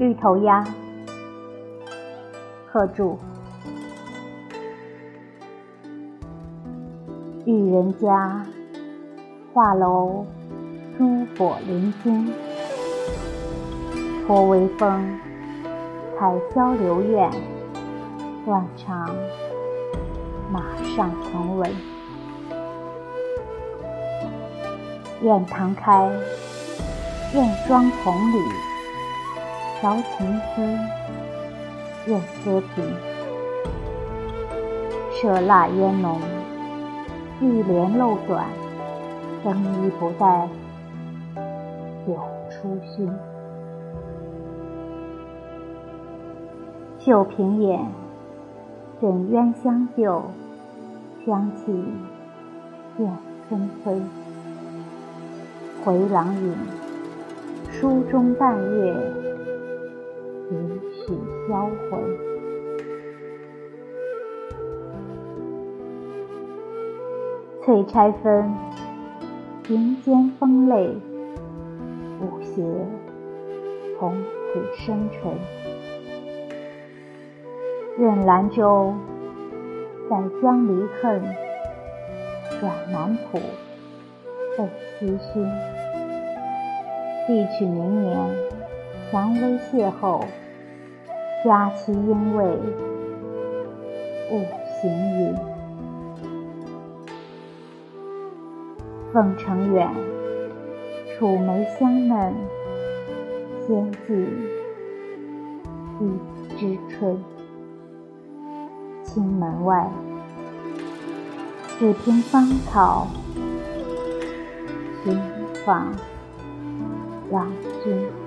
绿头鸭，贺铸。玉人家，画楼烛火连金。托微风，采萧留院。断肠，马上成文。院堂开，燕妆丛里，调琴丝，任歌平。麝蜡烟浓。玉帘漏短，更衣不待酒初熏。绣屏掩，枕鸳香旧，香气渐春飞。回廊影，书中淡月，销魂。翠钗分，云间风泪，舞鞋从此生尘。任兰州，在江离恨，转南浦，被西熏。一曲明年，蔷薇邂逅，佳期因为误行云。凤城远，楚梅香嫩，先寄一枝春。青门外，只凭芳草，寻访郎君。